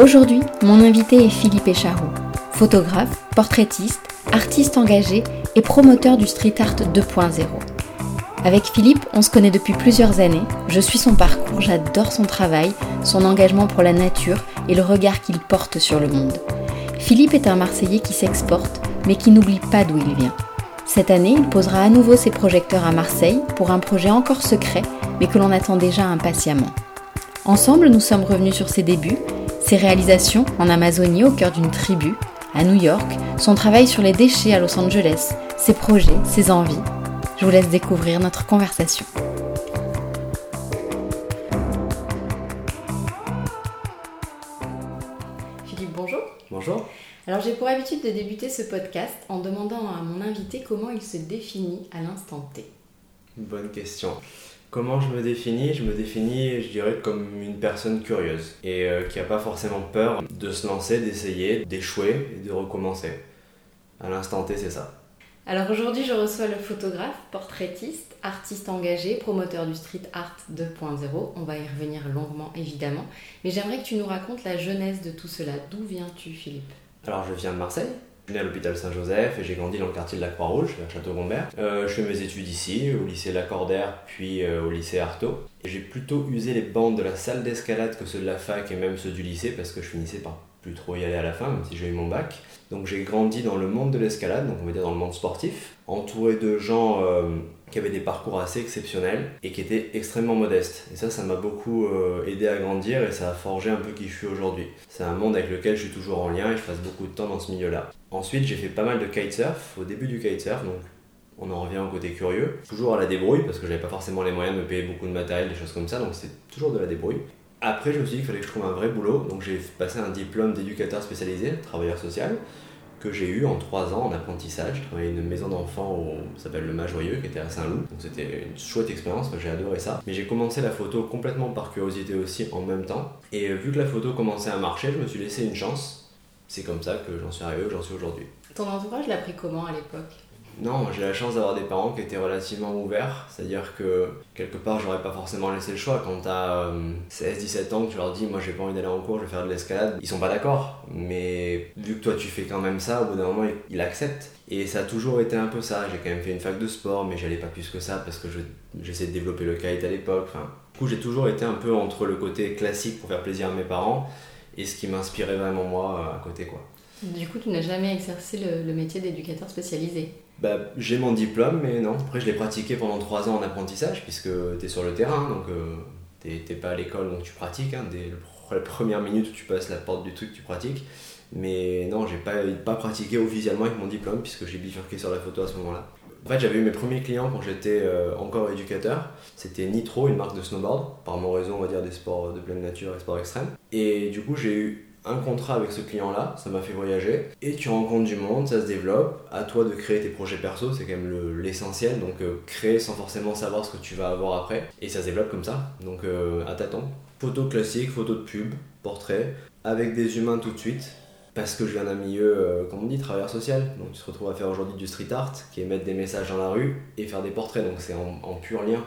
Aujourd'hui, mon invité est Philippe Écharou, photographe, portraitiste, artiste engagé et promoteur du street art 2.0. Avec Philippe, on se connaît depuis plusieurs années, je suis son parcours, j'adore son travail, son engagement pour la nature et le regard qu'il porte sur le monde. Philippe est un Marseillais qui s'exporte, mais qui n'oublie pas d'où il vient. Cette année, il posera à nouveau ses projecteurs à Marseille pour un projet encore secret, mais que l'on attend déjà impatiemment. Ensemble, nous sommes revenus sur ses débuts, ses réalisations en Amazonie au cœur d'une tribu, à New York, son travail sur les déchets à Los Angeles, ses projets, ses envies. Je vous laisse découvrir notre conversation. Philippe, bonjour. Bonjour. Alors j'ai pour habitude de débuter ce podcast en demandant à mon invité comment il se définit à l'instant T. Bonne question. Comment je me définis Je me définis, je dirais, comme une personne curieuse et euh, qui n'a pas forcément peur de se lancer, d'essayer, d'échouer et de recommencer. À l'instant T, c'est ça. Alors aujourd'hui, je reçois le photographe, portraitiste, artiste engagé, promoteur du street art 2.0. On va y revenir longuement, évidemment. Mais j'aimerais que tu nous racontes la jeunesse de tout cela. D'où viens-tu, Philippe? Alors, je viens de Marseille. Suis né à l'hôpital Saint-Joseph et j'ai grandi dans le quartier de la Croix-Rouge, à Château-Gombert. Euh, je fais mes études ici, au lycée Lacordaire, puis euh, au lycée Artaud. J'ai plutôt usé les bandes de la salle d'escalade que ceux de la fac et même ceux du lycée parce que je finissais par plus trop y aller à la fin, même si j'ai eu mon bac. Donc j'ai grandi dans le monde de l'escalade, donc on va dire dans le monde sportif, entouré de gens euh, qui avaient des parcours assez exceptionnels et qui étaient extrêmement modestes. Et ça, ça m'a beaucoup euh, aidé à grandir et ça a forgé un peu qui je suis aujourd'hui. C'est un monde avec lequel je suis toujours en lien et je passe beaucoup de temps dans ce milieu-là. Ensuite, j'ai fait pas mal de kitesurf au début du kitesurf, donc on en revient au côté curieux. Toujours à la débrouille parce que j'avais pas forcément les moyens de me payer beaucoup de matériel, des choses comme ça, donc c'est toujours de la débrouille. Après, je me suis dit qu'il fallait que je trouve un vrai boulot, donc j'ai passé un diplôme d'éducateur spécialisé, travailleur social, que j'ai eu en trois ans en apprentissage. Je travaillais une maison d'enfants, ça s'appelle le Majoyeux, qui était à Saint-Loup. Donc c'était une chouette expérience, j'ai adoré ça. Mais j'ai commencé la photo complètement par curiosité aussi en même temps. Et vu que la photo commençait à marcher, je me suis laissé une chance. C'est comme ça que j'en suis arrivé j'en suis aujourd'hui. Ton entourage l'a pris comment à l'époque? Non, j'ai la chance d'avoir des parents qui étaient relativement ouverts, c'est-à-dire que quelque part j'aurais pas forcément laissé le choix. Quand t'as 16-17 ans, que tu leur dis moi j'ai pas envie d'aller en cours, je vais faire de l'escalade, ils sont pas d'accord. Mais vu que toi tu fais quand même ça, au bout d'un moment ils acceptent. Et ça a toujours été un peu ça. J'ai quand même fait une fac de sport, mais j'allais pas plus que ça parce que j'essayais de développer le kite à l'époque. Enfin, du coup, j'ai toujours été un peu entre le côté classique pour faire plaisir à mes parents et ce qui m'inspirait vraiment moi à côté quoi. Du coup, tu n'as jamais exercé le métier d'éducateur spécialisé? Bah, j'ai mon diplôme, mais non. Après, je l'ai pratiqué pendant trois ans en apprentissage, puisque tu es sur le terrain, donc euh, t'es pas à l'école, donc tu pratiques. Hein, dès la première minute où tu passes la porte du truc, tu pratiques. Mais non, j'ai pas, pas pratiqué officiellement avec mon diplôme, puisque j'ai bifurqué sur la photo à ce moment-là. En fait, j'avais eu mes premiers clients quand j'étais euh, encore éducateur. C'était Nitro, une marque de snowboard, par mon réseau, on va dire, des sports de pleine nature et sports extrêmes. Et du coup, j'ai eu un contrat avec ce client-là, ça m'a fait voyager, et tu rencontres du monde, ça se développe, à toi de créer tes projets perso, c'est quand même l'essentiel, donc euh, créer sans forcément savoir ce que tu vas avoir après, et ça se développe comme ça, donc euh, à tâtons. Photo classique, photo de pub, portrait, avec des humains tout de suite, parce que je viens d'un milieu, euh, comme on dit, travailleur social, donc tu te retrouves à faire aujourd'hui du street art, qui est mettre des messages dans la rue et faire des portraits, donc c'est en pur lien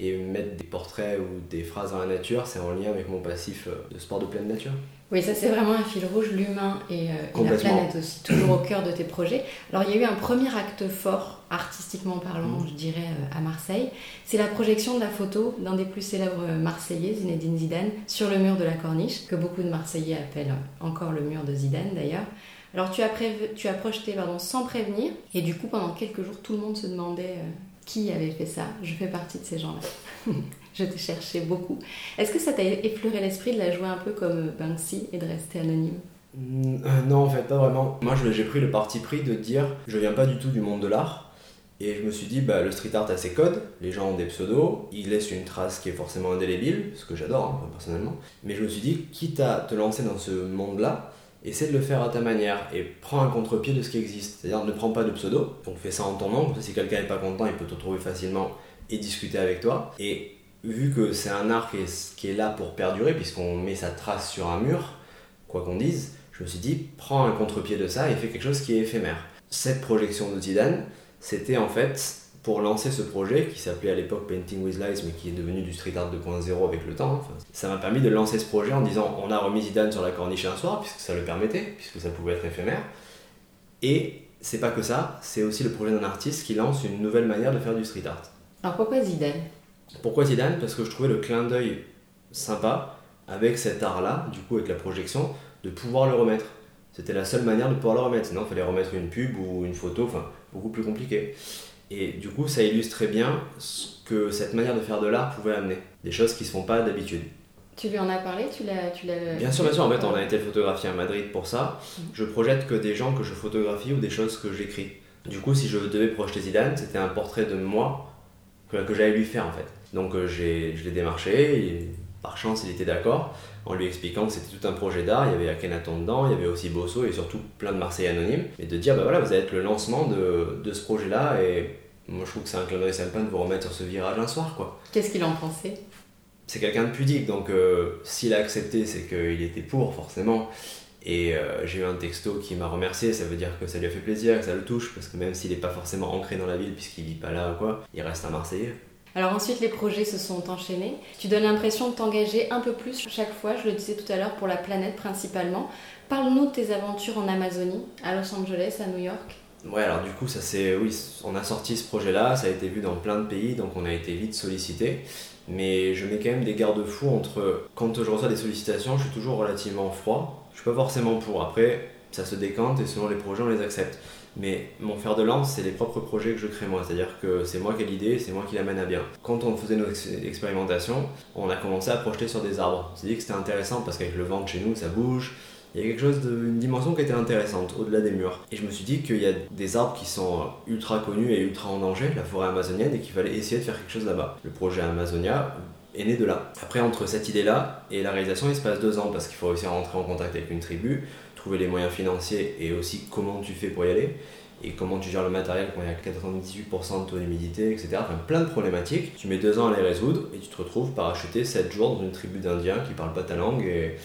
et mettre des portraits ou des phrases dans la nature, c'est en lien avec mon passif de sport de pleine nature. Oui, ça c'est vraiment un fil rouge, l'humain et, euh, la planète aussi, toujours au cœur de tes projets. Alors il y a eu un premier acte fort, artistiquement parlant, mm. je dirais, euh, à Marseille. C'est la projection de la photo d'un des plus célèbres Marseillais, Zinedine Zidane, sur le mur de la Corniche, que beaucoup de Marseillais appellent encore le mur de Zidane d'ailleurs. Alors tu as, tu as projeté pardon, sans prévenir, et du coup pendant quelques jours tout le monde se demandait euh, qui avait fait ça? Je fais partie de ces gens-là. je t'ai cherché beaucoup. Est-ce que ça t'a effleuré l'esprit de la jouer un peu comme Banksy et de rester anonyme? Mm, euh, Non, en fait, pas vraiment. Moi, j'ai pris le parti pris de dire je viens pas du tout du monde de l'art, Et je me suis dit, bah, le street art a ses codes, les gens ont des pseudos, ils laissent une trace qui est forcément indélébile, ce que j'adore hein, personnellement. Mais je me suis dit, quitte à te lancer dans ce monde-là, essaie de le faire à ta manière et prends un contre-pied de ce qui existe. C'est-à-dire ne prends pas de pseudo, donc fais ça en ton nom, si quelqu'un n'est pas content, il peut te trouver facilement et discuter avec toi. Et vu que c'est un art qui est, qui est là pour perdurer, puisqu'on met sa trace sur un mur, quoi qu'on dise, je me suis dit, prends un contre-pied de ça et fais quelque chose qui est éphémère. Cette projection de Zidane, c'était en fait pour lancer ce projet qui s'appelait à l'époque Painting with Lies mais qui est devenu du street art 2.0 avec le temps. ça m'a permis de lancer ce projet en disant on a remis Zidane sur la corniche un soir puisque ça le permettait, puisque ça pouvait être éphémère. Et c'est pas que ça, c'est aussi le projet d'un artiste qui lance une nouvelle manière de faire du street art. Alors pourquoi Zidane? Pourquoi Zidane? Parce que je trouvais le clin d'œil sympa avec cet art-là, du coup avec la projection, de pouvoir le remettre. C'était la seule manière de pouvoir le remettre. Sinon, il fallait remettre une pub ou une photo, enfin, beaucoup plus compliqué. Et du coup, ça illustrait bien ce que cette manière de faire de l'art pouvait amener. Des choses qui ne se font pas d'habitude. Tu lui en as parlé tu l'as, tu l'as... Bien sûr, bien sûr. En fait, on a été photographier à Madrid pour ça. Mm. Je projette que des gens que je photographie ou des choses que j'écris. Du coup, si je devais projeter Zidane, c'était un portrait de moi que, que j'allais lui faire en fait. Donc euh, j'ai, je l'ai démarché, et par chance il était d'accord en lui expliquant que c'était tout un projet d'art, il y avait Akhenaton dedans, il y avait aussi Bosso et surtout plein de Marseillais anonymes, et de dire bah voilà, vous allez être le lancement de, de ce projet-là, et moi je trouve que c'est un sympa de vous remettre sur ce virage un soir quoi. Qu'est-ce qu'il en pensait? C'est quelqu'un de pudique, donc euh, s'il a accepté, c'est qu'il était pour forcément. Et euh, j'ai eu un texto qui m'a remercié, ça veut dire que ça lui a fait plaisir, que ça le touche, parce que même s'il n'est pas forcément ancré dans la ville puisqu'il vit pas là ou quoi, il reste un Marseillais. Alors ensuite, les projets se sont enchaînés. Tu donnes l'impression de t'engager un peu plus chaque fois, je le disais tout à l'heure, pour la planète principalement. Parle-nous de tes aventures en Amazonie, à Los Angeles, à New York. Ouais, alors du coup, ça c'est. Oui, on a sorti ce projet-là, ça a été vu dans plein de pays, donc on a été vite sollicité. Mais je mets quand même des garde-fous entre. Quand je reçois des sollicitations, je suis toujours relativement froid. Je suis pas forcément pour. Après, ça se décante et selon les projets, on les accepte. Mais mon fer de lance, c'est les propres projets que je crée moi. C'est-à-dire que c'est moi qui ai l'idée, c'est moi qui l'amène à bien. Quand on faisait nos expérimentations, on a commencé à projeter sur des arbres. On s'est dit que c'était intéressant parce qu'avec le vent de chez nous, ça bouge. Il y a quelque chose d'une dimension qui était intéressante au-delà des murs. Et je me suis dit qu'il y a des arbres qui sont ultra connus et ultra en danger, la forêt amazonienne, et qu'il fallait essayer de faire quelque chose là-bas. Le projet Amazonia est né de là. Après, entre cette idée-là et la réalisation, il se passe deux ans parce qu'il faut réussir à rentrer en contact avec une tribu, trouver les moyens financiers et aussi comment tu fais pour y aller et comment tu gères le matériel quand il y a 98% de taux d'humidité, etc. Enfin, plein de problématiques. Tu mets deux ans à les résoudre et tu te retrouves parachuté 7 jours dans une tribu d'Indiens qui parlent pas ta langue et,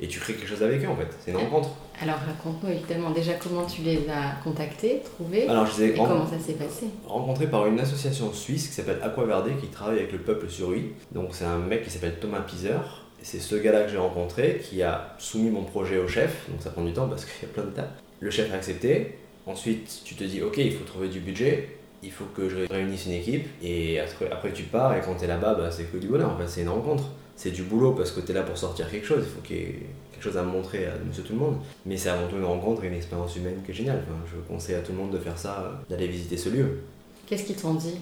et, tu crées quelque chose avec eux en fait. C'est une rencontre. Alors raconte-nous évidemment déjà comment tu les as contactés, trouvés Alors, je les ai et comment ça s'est passé? Rencontrés par une association suisse qui s'appelle Aquaverde qui travaille avec le peuple sur lui. Donc c'est un mec qui s'appelle Thomas Pizer c'est ce gars-là que j'ai rencontré qui a soumis mon projet au chef, donc ça prend du temps parce qu'il y a plein de tas. Le chef a accepté. Ensuite, tu te dis, ok, il faut trouver du budget, il faut que je réunisse une équipe, et après, tu pars, et quand tu es là-bas, bah, c'est que du bonheur, en fait, c'est une rencontre. C'est du boulot parce que tu es là pour sortir quelque chose, il faut qu'il y ait quelque chose à montrer à monsieur tout le monde. Mais c'est avant tout une rencontre et une expérience humaine qui est géniale. je conseille à tout le monde de faire ça, d'aller visiter ce lieu. Qu'est-ce qu'ils t'ont dit,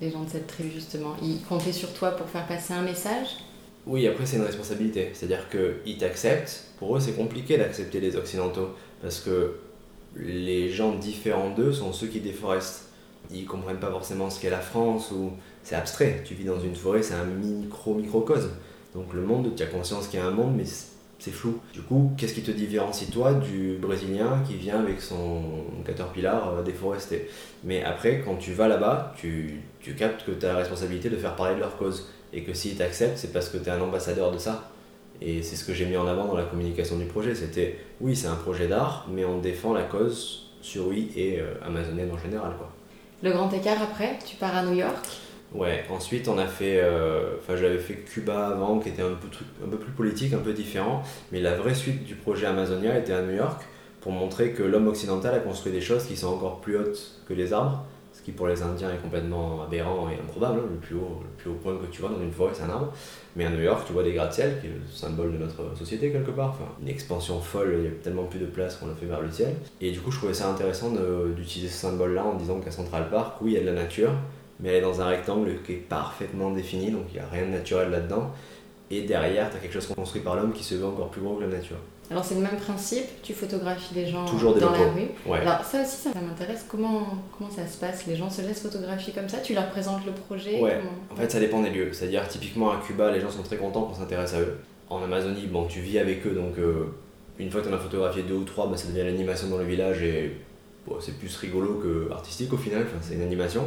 les gens de cette tribu, justement? Ils comptaient sur toi pour faire passer un message? Oui, après c'est une responsabilité. C'est-à-dire qu'ils t'acceptent. Pour eux, c'est compliqué d'accepter les Occidentaux. Parce que les gens différents d'eux sont ceux qui déforestent. Ils comprennent pas forcément ce qu'est la France ou c'est abstrait. Tu vis dans une forêt, c'est un micro-microcosme. Donc le monde, tu as conscience qu'il y a un monde, mais c'est flou. Du coup, qu'est-ce qui te différencie toi du Brésilien qui vient avec son caterpillar euh, déforesté? Mais après, quand tu vas là-bas, tu, tu captes que tu as la responsabilité de faire parler de leur cause et que s'ils t'acceptent, c'est parce que tu es un ambassadeur de ça. Et c'est ce que j'ai mis en avant dans la communication du projet. C'était, oui, c'est un projet d'art, mais on défend la cause sur oui et euh, amazonienne en général. Quoi. Le grand écart après, tu pars à New York? Ouais, ensuite on a fait, euh, enfin j'avais fait Cuba avant, qui était un peu, un peu plus politique, un peu différent, mais la vraie suite du projet Amazonia était à New York pour montrer que l'homme occidental a construit des choses qui sont encore plus hautes que les arbres qui pour les Indiens est complètement aberrant et improbable. Hein. Le, plus haut, le point que tu vois dans une forêt, c'est un arbre. Mais à New York, tu vois des gratte-ciel, qui est le symbole de notre société quelque part. Une expansion folle, il y a tellement plus de place qu'on l'a fait vers le ciel. Et du coup, je trouvais ça intéressant d'utiliser ce symbole-là en disant qu'à Central Park, oui, il y a de la nature, mais elle est dans un rectangle qui est parfaitement défini, donc il n'y a rien de naturel là-dedans. Et derrière, tu as quelque chose construit par l'homme qui se veut encore plus gros que la nature. Alors c'est le même principe, tu photographies les gens Toujours des dans la rue. Ouais. Alors ça aussi, ça, ça m'intéresse. Comment, comment ça se passe? Les gens se laissent photographier comme ça? Tu leur présentes le projet? Ouais. comment- En fait, ça dépend des lieux. C'est-à-dire, typiquement à Cuba, les gens sont très contents qu'on s'intéresse à eux. En Amazonie, bon, tu vis avec eux, donc euh, une fois que tu en as photographié deux ou trois, bah, ça devient l'animation dans le village et bon, c'est plus rigolo que artistique au final. Enfin, c'est une animation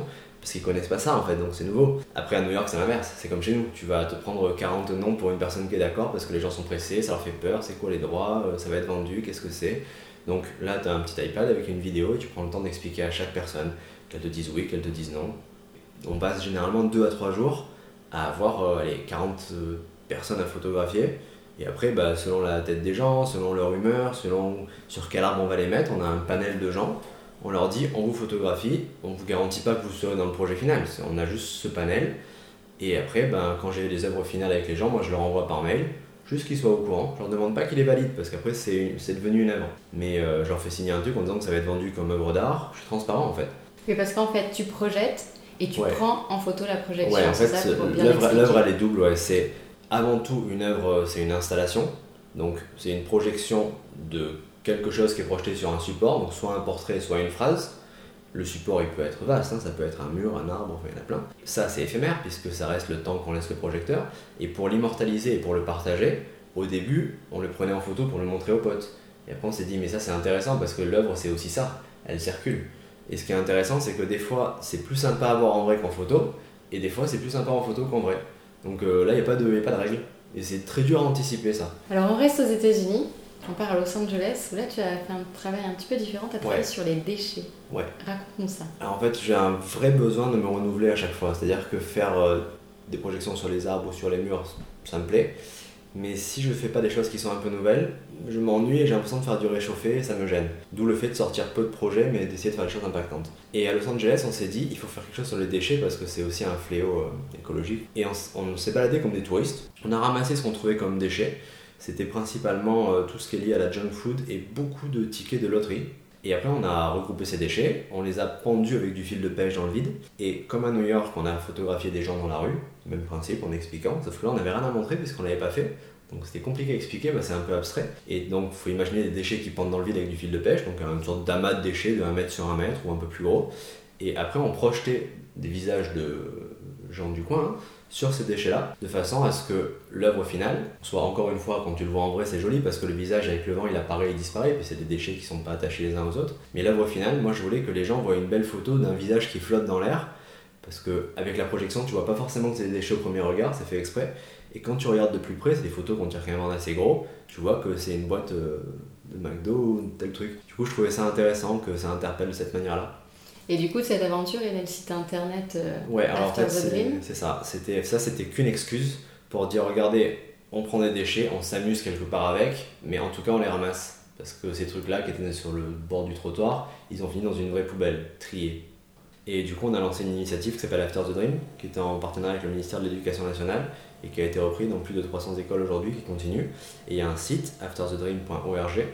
parce qu'ils connaissent pas ça en fait, donc c'est nouveau. Après, à New York, c'est l'inverse. C'est comme chez nous. Tu vas te prendre 40 noms pour une personne qui est d'accord parce que les gens sont pressés, ça leur fait peur. C'est quoi les droits Euh, Ça va être vendu Qu'est-ce que c'est? Donc là, tu as un petit iPad avec une vidéo et tu prends le temps d'expliquer à chaque personne qu'elle te dise oui, qu'elle te dise non. On passe généralement 2 à 3 jours à avoir euh, allez, 40 euh, personnes à photographier. Et après, bah, selon la tête des gens, selon leur humeur, selon sur quel arbre on va les mettre, on a un panel de gens. On leur dit on vous photographie, on vous garantit pas que vous serez dans le projet final. On a juste ce panel. Et après, ben, quand j'ai les œuvres finales avec les gens, moi je leur envoie par mail, juste qu'ils soient au courant. Je leur demande pas qu'ils les valident parce qu'après c'est devenu une œuvre. Mais euh, je leur fais signer un truc en disant que ça va être vendu comme œuvre d'art. Je suis transparent en fait. Oui, parce qu'en fait, tu projettes et tu Ouais. prends en photo la projection. Ouais, en fait, l'œuvre, elle est double. Ouais. C'est avant tout une œuvre, c'est une installation. Donc, c'est une projection de quelque chose qui est projeté sur un support, donc soit un portrait, soit une phrase. Le support, il peut être vaste, hein, ça peut être un mur, un arbre, enfin, il y en a plein. Ça, c'est éphémère, puisque ça reste le temps qu'on laisse le projecteur. Et pour l'immortaliser et pour le partager, au début, on le prenait en photo pour le montrer aux potes. Et après, on s'est dit, mais ça, c'est intéressant, parce que l'œuvre, c'est aussi ça. Elle circule. Et ce qui est intéressant, c'est que des fois, c'est plus sympa à voir en vrai qu'en photo, et des fois, c'est plus sympa en photo qu'en vrai. Donc euh, là, il n'y a, pas de- y a pas de règle. Et c'est très dur à anticiper ça. Alors, on reste aux États-Unis. On part à Los Angeles où là, tu as fait un travail un petit peu différent. Tu as travaillé Ouais. sur les déchets. Ouais. Raconte-nous ça. Alors, en fait, j'ai un vrai besoin de me renouveler à chaque fois. C'est-à-dire que faire euh, des projections sur les arbres ou sur les murs, ça me plaît. Mais si je fais pas des choses qui sont un peu nouvelles, je m'ennuie et j'ai l'impression de faire du réchauffé et ça me gêne. D'où le fait de sortir peu de projets mais d'essayer de faire des choses impactantes. Et à Los Angeles, on s'est dit, il faut faire quelque chose sur les déchets parce que c'est aussi un fléau euh, écologique. Et on, on s'est baladé comme des touristes. On a ramassé ce qu'on trouvait comme déchets. C'était principalement euh, tout ce qui est lié à la junk food et beaucoup de tickets de loterie. Et après, on a regroupé ces déchets, on les a pendus avec du fil de pêche dans le vide. Et comme à New York, on a photographié des gens dans la rue, même principe en expliquant, sauf que là, on n'avait rien à montrer puisqu'on l'avait pas fait. Donc c'était compliqué à expliquer, bah, c'est un peu abstrait. Et donc, il faut imaginer des déchets qui pendent dans le vide avec du fil de pêche, donc une sorte d'amas de déchets de 1 mètre sur 1 mètre ou un peu plus gros. Et après, on projetait des visages de gens du coin hein, sur ces déchets-là, de façon à ce que l'œuvre finale soit encore une fois, quand tu le vois en vrai, c'est joli parce que le visage avec le vent il apparaît et disparaît, puis c'est des déchets qui sont pas attachés les uns aux autres. Mais l'œuvre finale, moi je voulais que les gens voient une belle photo d'un visage qui flotte dans l'air, parce que avec la projection, tu vois pas forcément que c'est des déchets au premier regard, c'est fait exprès. Et quand tu regardes de plus près, c'est des photos qu'on tire quand même assez gros, tu vois que c'est une boîte euh, de McDo ou tel truc. Du coup, je trouvais ça intéressant que ça interpelle de cette manière-là. Et du coup, cette aventure, il y a le site internet euh, Ouais, alors en After fait, the c'est Dream. c'est ça. C'était ça, c'était qu'une excuse pour dire regardez, on prend des déchets, on s'amuse quelque part avec, mais en tout cas, on les ramasse. Parce que ces trucs-là qui étaient sur le bord du trottoir, ils ont fini dans une vraie poubelle, triée. Et du coup, on a lancé une initiative qui s'appelle After the Dream, qui était en partenariat avec le ministère de l'Éducation nationale et qui a été repris dans plus de 300 écoles aujourd'hui, qui continue. Et il y a un site, afterthedream.org,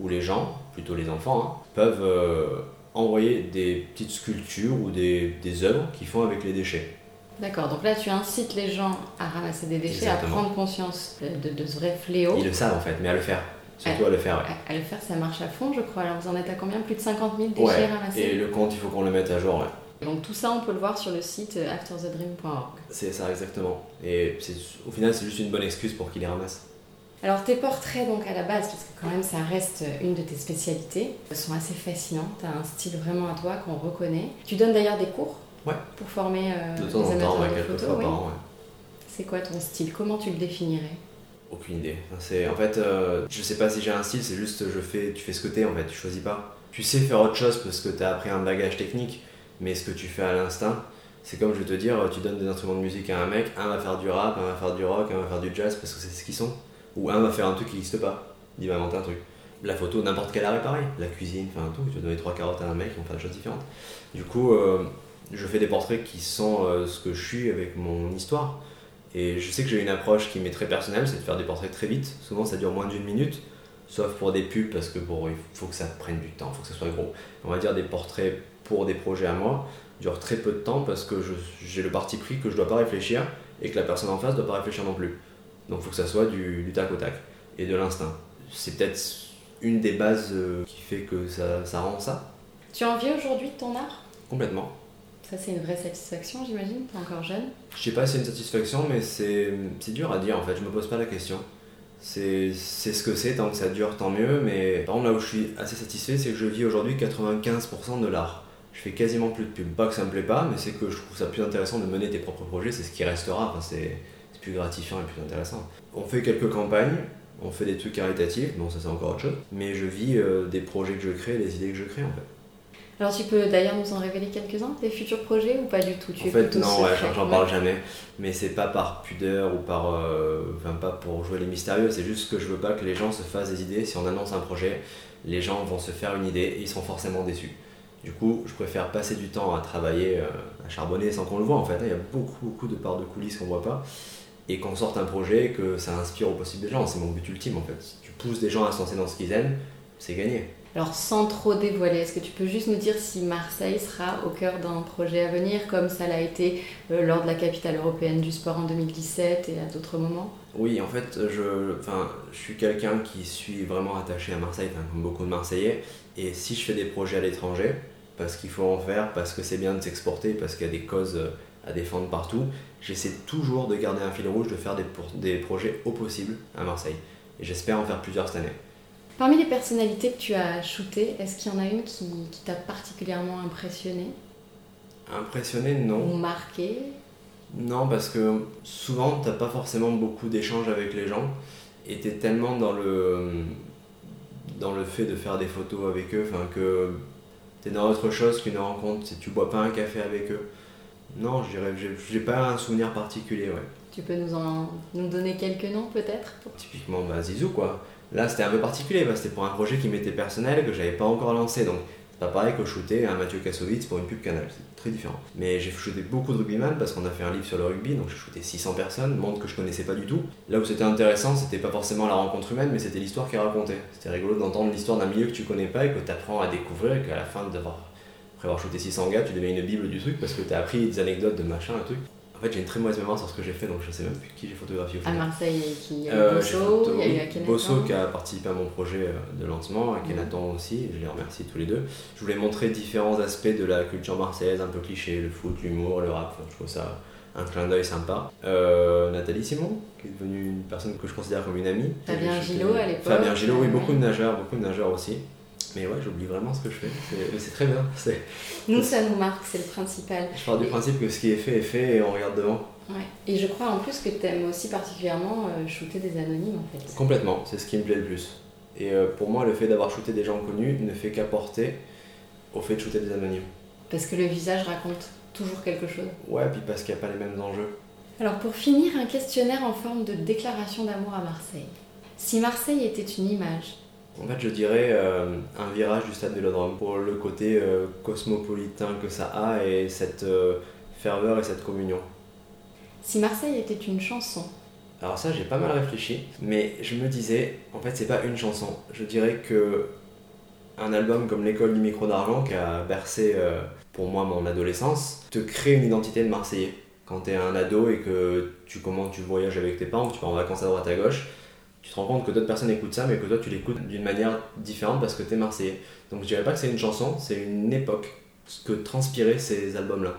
où les gens, plutôt les enfants, hein, peuvent euh, envoyer des petites sculptures ou des, des œuvres qu'ils font avec les déchets. D'accord, donc là tu incites les gens à ramasser des déchets, Exactement. à prendre conscience de, de- de ce vrai fléau. Ils le savent en fait, mais à le faire. Surtout à le faire, ouais. À, à le faire, ça marche à fond, je crois. Alors vous en êtes à combien? Plus de 50 000 déchets Ouais, ramassés? et le compte, il faut qu'on le mette à jour, ouais. Donc tout ça, on peut le voir sur le site euh, afterthedream.org. C'est ça, exactement. Et au final, c'est juste une bonne excuse pour qu'ils les ramassent. Alors tes portraits, donc à la base, parce que quand même ça reste une de tes spécialités, sont assez fascinants. Tu as un style vraiment à toi qu'on reconnaît. Tu donnes d'ailleurs des cours Ouais. pour former euh, De les temps en temps, amateurs ouais, de quelques photo. fois oui. par an, ouais. C'est quoi ton style? Comment tu le définirais? Aucune idée. C'est en fait, euh, je sais pas si j'ai un style, c'est juste je fais, tu fais ce que t'es en fait, tu choisis pas. Tu sais faire autre chose parce que t'as appris un bagage technique, mais ce que tu fais à l'instinct, c'est comme je vais te dire, tu donnes des instruments de musique à un mec, un va faire du rap, un va faire du rock, un va faire du jazz parce que c'est ce qu'ils sont, ou un va faire un truc qui n'existe pas, il va inventer un truc. La photo, n'importe quel art est pareil, la cuisine, enfin tout, tu vas donner trois carottes à un mec, ils vont faire des choses différentes. Du coup, euh, je fais des portraits qui sont euh, ce que je suis avec mon histoire. Et je sais que j'ai une approche qui m'est très personnelle, c'est de faire des portraits très vite. Souvent, ça dure moins d'une minute, sauf pour des pubs, parce que pour, il faut que ça prenne du temps, il faut que ça soit gros. On va dire des portraits pour des projets à moi durent très peu de temps parce que j'ai le parti pris que je dois pas réfléchir et que la personne en face doit pas réfléchir non plus. Donc, il faut que ça soit du, du tac au tac et de l'instinct. c'est peut-être une des bases euh, qui fait que ça, ça rend ça. Tu en vis aujourd'hui de ton art? Complètement. Ça, c'est une vraie satisfaction, j'imagine. T'es encore jeune? Je sais pas si c'est une satisfaction, mais c'est dur à dire en fait. Je me pose pas la question. C'est ce que c'est, tant que ça dure, tant mieux. Mais par contre, là où je suis assez satisfait, c'est que je vis aujourd'hui 95% de l'art. Je fais quasiment plus de pub. Pas que ça me plaît pas, mais c'est que je trouve ça plus intéressant de mener tes propres projets. C'est ce qui restera. Enfin, c'est plus gratifiant et plus intéressant. On fait quelques campagnes. On fait des trucs caritatifs, bon ça c'est encore autre chose, mais je vis euh, des projets que je crée, des idées que je crée en fait. Alors tu peux d'ailleurs nous en révéler quelques-uns, tes futurs projets ou pas du tout? Tu En fait, non, ouais, j'en parle jamais. Mais c'est pas par pudeur ou par. euh, Enfin, pas pour jouer les mystérieux, c'est juste que je veux pas que les gens se fassent des idées. Si on annonce un projet, les gens vont se faire une idée et ils sont forcément déçus. Du coup, je préfère passer du temps à travailler, euh, à charbonner sans qu'on le voit en fait. Il y a beaucoup, beaucoup de parts de coulisses qu'on voit pas. Et qu'on sorte un projet, que ça inspire au possible des gens. C'est mon but ultime en fait. Si tu pousses des gens à se lancer dans ce qu'ils aiment, c'est gagné. Alors sans trop dévoiler, est-ce que tu peux juste nous dire si Marseille sera au cœur d'un projet à venir comme ça l'a été euh, lors de la capitale européenne du sport en 2017 et à d'autres moments? Oui, en fait, je, enfin, je suis quelqu'un qui suis vraiment attaché à Marseille, enfin, comme beaucoup de Marseillais. Et si je fais des projets à l'étranger, parce qu'il faut en faire, parce que c'est bien de s'exporter, parce qu'il y a des causes à défendre partout, j'essaie toujours de garder un fil rouge, de faire des, pour- des projets au possible à Marseille. Et j'espère en faire plusieurs cette année. Parmi les personnalités que tu as shootées, est-ce qu'il y en a une qui, qui t'a particulièrement impressionné Impressionné, non. ou marqué Non, parce que souvent, t'as pas forcément beaucoup d'échanges avec les gens et t'es tellement dans le, dans le fait de faire des photos avec eux, enfin que t'es dans autre chose qu'une rencontre, si tu bois pas un café avec eux. Non, je dirais, j'ai- pas un souvenir particulier, ouais. Tu peux nous en nous donner quelques noms peut-être? Typiquement, bah, Zizou, quoi. Là, c'était un peu particulier, c'était pour un projet qui m'était personnel, que j'avais pas encore lancé, donc c'est pas pareil que shooter un Mathieu Kassovitz pour une pub canal, c'est très différent. Mais j'ai shooté beaucoup de rugbyman parce qu'on a fait un livre sur le rugby, donc j'ai shooté 600 personnes, monde que je connaissais pas du tout. Là où c'était intéressant, c'était pas forcément la rencontre humaine, mais c'était l'histoire qui est racontée. C'était rigolo d'entendre l'histoire d'un milieu que tu connais pas et que tu apprends à découvrir, et qu'à la fin d'avoir après avoir shooté 600 gars, tu deviens une bible du truc parce que tu as appris des anecdotes de machin, un truc. En fait, j'ai une très mauvaise mémoire sur ce que j'ai fait, donc je sais même plus qui j'ai photographié au À. Marseille, il y a eu Euh, Bosso, photo- il y a eu oui, Akhenaton. Bosso qui a participé à mon projet euh, de lancement, Akhenaton aussi, je les remercie tous les deux. Je voulais montrer différents aspects de la culture marseillaise, un peu cliché, le foot, l'humour, le rap, Enfin, je trouve ça un clin d'œil sympa. Euh, Nathalie Simon, qui est devenue une personne que je considère comme une amie. Fabien Gillot, à l'époque. Fabien Gillot, oui, beaucoup de nageurs, beaucoup de nageurs aussi. Mais ouais, j'oublie vraiment ce que je fais. C'est- Mais c'est très bien. Nous, ça nous marque, c'est le principal. Je pars du principe que ce qui est fait est fait et on regarde devant. Ouais. Et je crois en plus que tu aimes aussi particulièrement euh, shooter des anonymes en fait. Complètement, c'est ce qui me plaît le plus. Et euh, pour moi, le fait d'avoir shooté des gens connus ne fait qu'apporter au fait de shooter des anonymes. Parce que le visage raconte toujours quelque chose. Ouais, puis parce qu'il n'y a pas les mêmes enjeux. Alors pour finir, un questionnaire en forme de déclaration d'amour à Marseille. Si Marseille était une image, En fait, je dirais euh, un virage du stade Vélodrome pour le côté euh, cosmopolitain que ça a et cette euh, ferveur et cette communion. si Marseille était une chanson, Alors ça, j'ai pas mal réfléchi, mais je me disais, en fait, c'est pas une chanson. Je dirais que un album comme L'école du micro d'argent, qui a bercé pour moi mon adolescence, te crée une identité de Marseillais. Quand t'es un ado et que tu commences, tu voyages avec tes parents, que tu pars en vacances à droite à gauche, tu te rends compte que d'autres personnes écoutent ça, mais que toi tu l'écoutes d'une manière différente parce que t'es Marseillais. Donc je dirais pas que c'est une chanson, c'est une époque, ce que transpiraient ces albums-là.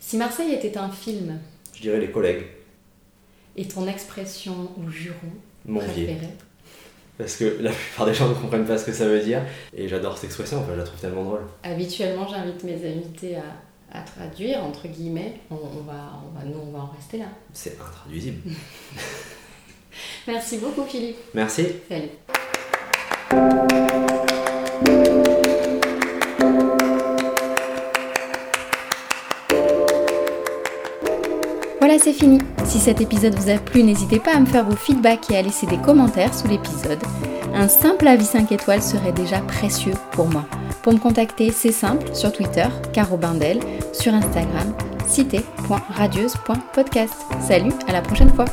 si Marseille était un film, Je dirais les collègues, et ton expression ou juron mon vieux. préférée Parce que la plupart des gens ne comprennent pas ce que ça veut dire. Et j'adore cette expression, enfin, je la trouve tellement drôle. Habituellement, j'invite mes invités à, à traduire, entre guillemets. On, on va, on va, nous, on va en rester là. C'est intraduisible. Merci beaucoup, Philippe. Merci. Salut. Voilà, c'est fini. Si cet épisode vous a plu, n'hésitez pas à me faire vos feedbacks et à laisser des commentaires sous l'épisode. Un simple avis 5 étoiles serait déjà précieux pour moi. Pour me contacter, c'est simple, sur Twitter, Caro Bindel, sur Instagram, cité.radieuse.podcast. Salut, à la prochaine fois